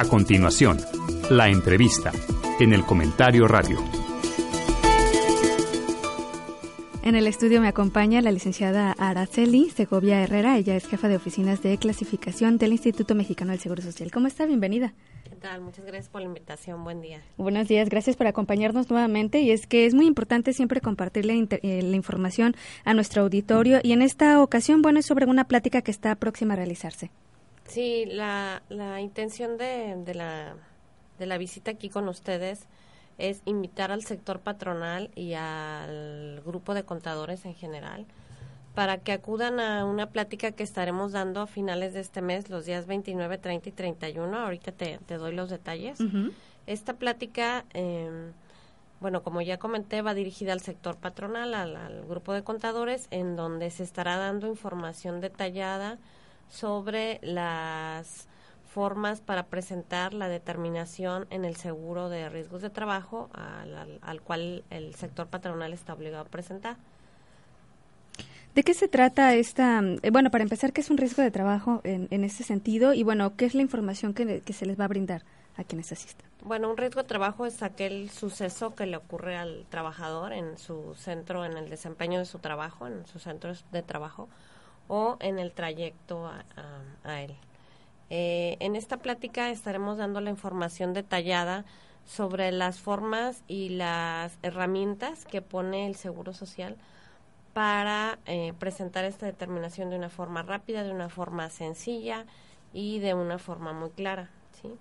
A continuación, la entrevista en el comentario radio. En el estudio me acompaña la licenciada Araceli Segovia Herrera. Ella es jefa de oficinas de clasificación del Instituto Mexicano del Seguro Social. ¿Cómo está? Bienvenida. ¿Qué tal? Muchas gracias por la invitación. Buen día. Buenos días. Gracias por acompañarnos nuevamente. Y es que es muy importante siempre compartir la, eh, la información a nuestro auditorio. Y en esta ocasión, bueno, es sobre una plática que está próxima a realizarse. Sí, la, la intención de, de, la, de la visita aquí con ustedes es invitar al sector patronal y al grupo de contadores en general para que acudan a una plática que estaremos dando a finales de este mes, los días 29, 30 y 31. Ahorita te, te doy los detalles. Esta plática, eh, bueno, como ya comenté, va dirigida al sector patronal, al, al grupo de contadores, en donde se estará dando información detallada sobre las formas para presentar la determinación en el seguro de riesgos de trabajo al, al, cual el sector patronal está obligado a presentar. ¿De qué se trata esta? Eh, bueno, para empezar, ¿qué es un riesgo de trabajo en, en ese sentido? Y bueno, ¿qué es la información que, que, se les va a brindar a quienes asistan? Bueno, un riesgo de trabajo es aquel suceso que le ocurre al trabajador en su centro, en el desempeño de su trabajo, en su centro de trabajo o en el trayecto a, él. Eh, en esta plática estaremos dando la información detallada sobre las formas y las herramientas que pone el Seguro Social para eh, presentar esta determinación de una forma rápida, de una forma sencilla y de una forma muy clara. ¿sí?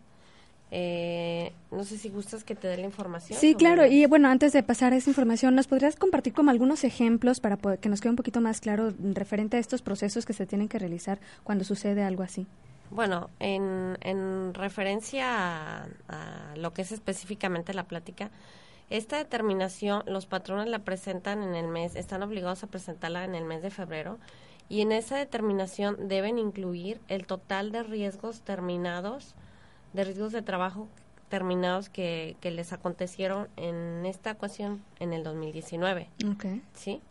Eh, no sé si gustas que te dé la información. Sí, claro. Y bueno, antes de pasar a esa información, ¿nos podrías compartir como algunos ejemplos para poder, que nos quede un poquito más claro referente a estos procesos que se tienen que realizar cuando sucede algo así? Bueno, en, en referencia a, a, lo que es específicamente la plática, esta determinación los patrones la presentan en el mes, están obligados a presentarla en el mes de febrero y en esa determinación deben incluir el total de riesgos terminados, de riesgos de trabajo terminados que, que les acontecieron en esta ocasión en el 2019. Okay. ¿Sí?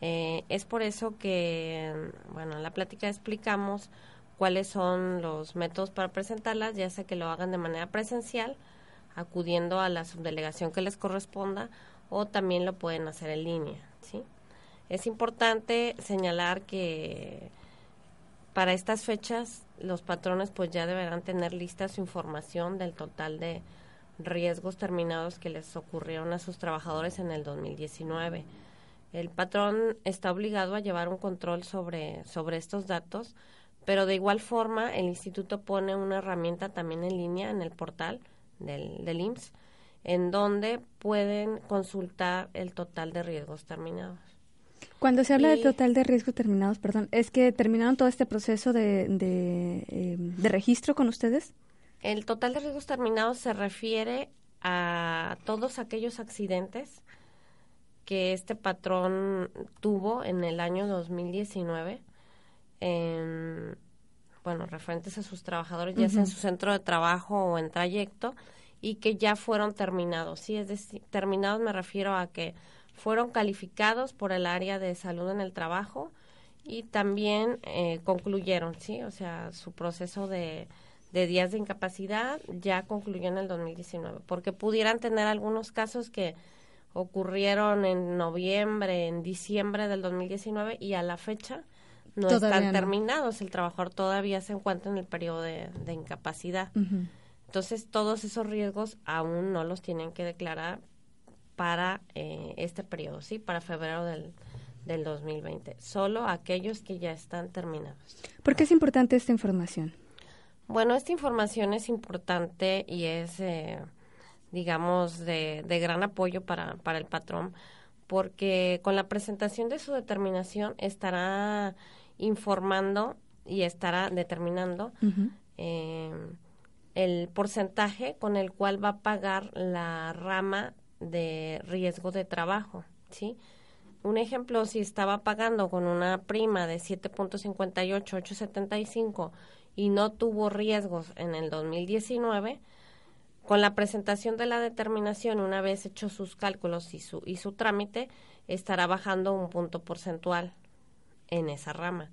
Eh, es por eso que, bueno, en la plática explicamos cuáles son los métodos para presentarlas, ya sea que lo hagan de manera presencial, acudiendo a la subdelegación que les corresponda, o también lo pueden hacer en línea, ¿sí? Es importante señalar que para estas fechas los patrones pues ya deberán tener lista su información del total de riesgos terminados que les ocurrieron a sus trabajadores en el 2019. El patrón está obligado a llevar un control sobre, sobre estos datos, pero de igual forma el instituto pone una herramienta también en línea en el portal del, del IMSS en donde pueden consultar el total de riesgos terminados. Cuando se habla y, de total de riesgos terminados, perdón, ¿es que terminaron todo este proceso de, de, eh, de registro con ustedes? El total de riesgos terminados se refiere a todos aquellos accidentes que este patrón tuvo en el año 2019 en, bueno, referentes a sus trabajadores, ya uh -huh. sea en su centro de trabajo o en trayecto, y que ya fueron terminados. Sí, es decir, terminados me refiero a que fueron calificados por el área de salud en el trabajo y también eh, concluyeron, sí, o sea, su proceso de, de días de incapacidad ya concluyó en el 2019, porque pudieran tener algunos casos que ocurrieron en noviembre, en diciembre del 2019 y a la fecha no todavía están no. terminados. El trabajador todavía se encuentra en el periodo de, de incapacidad. Uh -huh. Entonces, todos esos riesgos aún no los tienen que declarar para eh, este periodo, ¿sí? Para febrero del, del 2020. Solo aquellos que ya están terminados. ¿Por qué es importante esta información? Bueno, esta información es importante y es, eh, digamos, de, de gran apoyo para, para el patrón, porque con la presentación de su determinación estará informando y estará determinando uh -huh. eh, el porcentaje con el cual va a pagar la rama de riesgo de trabajo, ¿sí? Un ejemplo, si estaba pagando con una prima de 7.58, 8.75 y no tuvo riesgos en el 2019, con la presentación de la determinación, una vez hecho sus cálculos y su, y su trámite, estará bajando un punto porcentual en esa rama,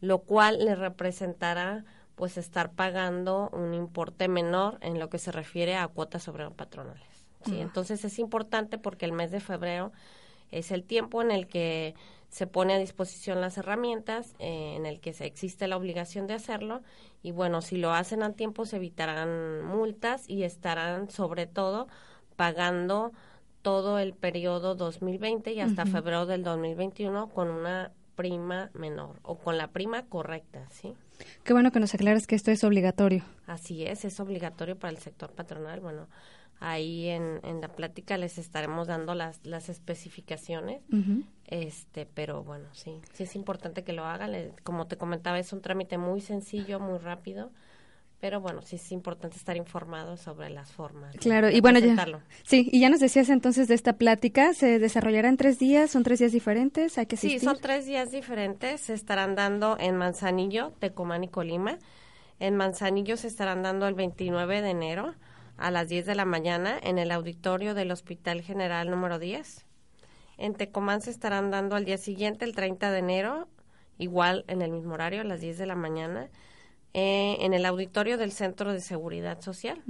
lo cual le representará pues estar pagando un importe menor en lo que se refiere a cuotas sobre patronales. ¿Sí? Entonces es importante porque el mes de febrero es el tiempo en el que se pone a disposición las herramientas, eh, en el que se existe la obligación de hacerlo y bueno, si lo hacen a tiempo se evitarán multas y estarán sobre todo pagando todo el periodo 2020 y hasta febrero del 2021 con una prima menor o con la prima correcta, ¿sí? Qué bueno que nos aclares que esto es obligatorio. Así es, es obligatorio para el sector patronal. Bueno, ahí en, en la plática les estaremos dando las, las especificaciones, este, pero bueno, sí, sí es importante que lo hagan. Como te comentaba, es un trámite muy sencillo, muy rápido pero bueno, sí es importante estar informado sobre las formas. Claro, y bueno, ya, sí, y ya nos decías entonces de esta plática, ¿se desarrollará en tres días? ¿Son tres días diferentes? ¿Hay que Sí, son tres días diferentes, se estarán dando en Manzanillo, Tecomán y Colima. En Manzanillo se estarán dando el 29 de enero a las 10 de la mañana en el auditorio del Hospital General número 10. En Tecomán se estarán dando al día siguiente, el 30 de enero, igual en el mismo horario, a las 10 de la mañana eh, en el auditorio del Centro de Seguridad Social.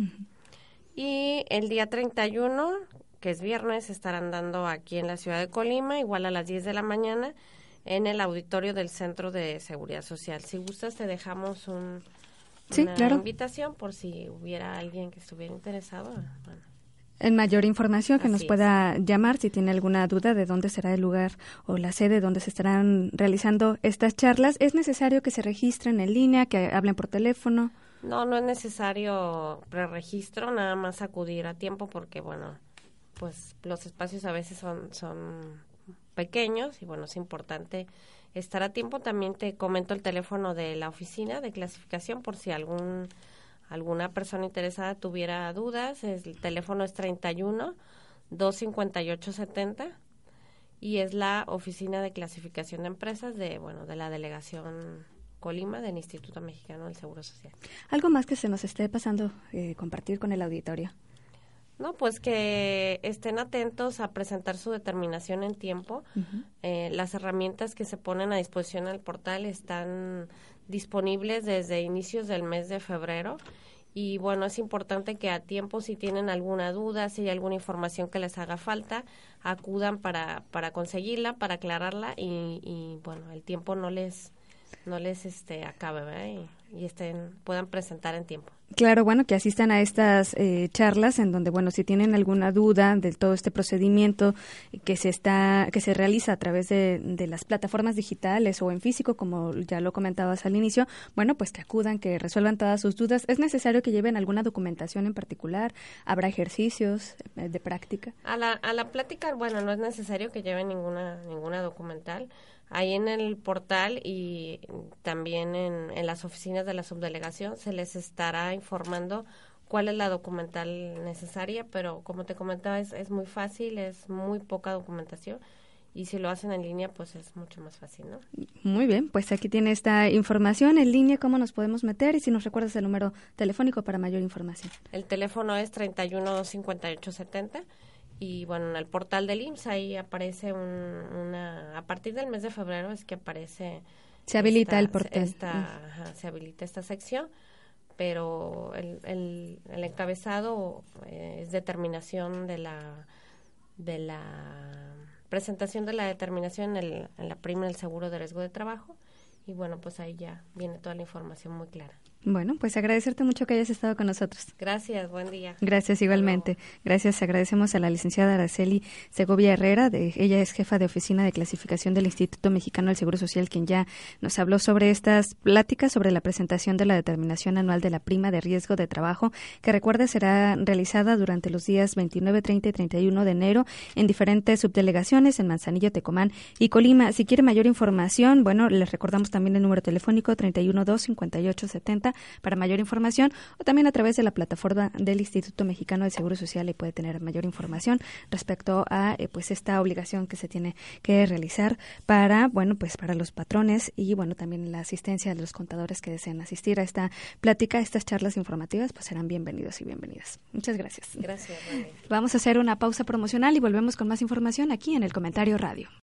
Y el día 31, que es viernes, estarán dando aquí en la ciudad de Colima, igual a las 10 de la mañana, en el auditorio del Centro de Seguridad Social. Si gustas, te dejamos un, una invitación por si hubiera alguien que estuviera interesado. Bueno en mayor información que nos pueda llamar si tiene alguna duda de dónde será el lugar o la sede donde se estarán realizando estas charlas. ¿Es necesario que se registren en línea, que hablen por teléfono? No, no es necesario preregistro, nada más acudir a tiempo porque, bueno, pues los espacios a veces son, son pequeños y, bueno, es importante estar a tiempo. También te comento el teléfono de la oficina de clasificación por si algún alguna persona interesada tuviera dudas, el teléfono es 31 258 70 y es la oficina de clasificación de empresas de bueno de la delegación Colima del Instituto Mexicano del Seguro Social. Algo más que se nos esté pasando eh, compartir con el auditorio. No, pues que estén atentos a presentar su determinación en tiempo. eh, las herramientas que se ponen a disposición al portal están disponibles desde inicios del mes de febrero y bueno, es importante que a tiempo si tienen alguna duda, si hay alguna información que les haga falta, acudan para, para conseguirla, para aclararla y, y bueno, el tiempo no les no les este acabe ¿verdad? y estén puedan presentar en tiempo. Claro, bueno, que asistan a estas eh, charlas en donde, bueno, si tienen alguna duda de todo este procedimiento que se está, que se realiza a través de, de, las plataformas digitales o en físico, como ya lo comentabas al inicio, bueno, pues que acudan, que resuelvan todas sus dudas. ¿Es necesario que lleven alguna documentación en particular? ¿Habrá ejercicios eh, de práctica? A la, a la plática, bueno, no es necesario que lleven ninguna, ninguna documental ahí en el portal y también en, en, las oficinas de la subdelegación se les estará informando cuál es la documental necesaria, pero como te comentaba es, es muy fácil, es muy poca documentación y si lo hacen en línea pues es mucho más fácil, ¿no? Muy bien, pues aquí tiene esta información en línea, cómo nos podemos meter y si nos recuerdas el número telefónico para mayor información. El teléfono es 31 58 70 y bueno, en el portal del IMSS ahí aparece un, una, a partir del mes de febrero es que aparece... Se habilita el portal. Esta, se habilita esta sección, pero el, el, el encabezado eh, es determinación de la, de la presentación de la determinación en, el, en la prima del seguro de riesgo de trabajo y bueno, pues ahí ya viene toda la información muy clara. Bueno, pues agradecerte mucho que hayas estado con nosotros. Gracias, buen día. Gracias igualmente. Gracias, agradecemos a la licenciada Araceli Segovia Herrera, de, ella es jefa de oficina de clasificación del Instituto Mexicano del Seguro Social, quien ya nos habló sobre estas pláticas, sobre la presentación de la determinación anual de la prima de riesgo de trabajo, que recuerde será realizada durante los días 29, 30 y 31 de enero en diferentes subdelegaciones en Manzanillo, Tecomán y Colima. Si quiere mayor información, bueno, les recordamos también el número telefónico 312 5870 para mayor información o también a través de la plataforma del Instituto Mexicano de Seguro Social y puede tener mayor información respecto a eh, pues esta obligación que se tiene que realizar para bueno pues para los patrones y bueno también la asistencia de los contadores que deseen asistir a esta plática, estas charlas informativas pues serán bienvenidos y bienvenidas. Muchas gracias. Gracias. Vamos a hacer una pausa promocional y volvemos con más información aquí en el comentario radio.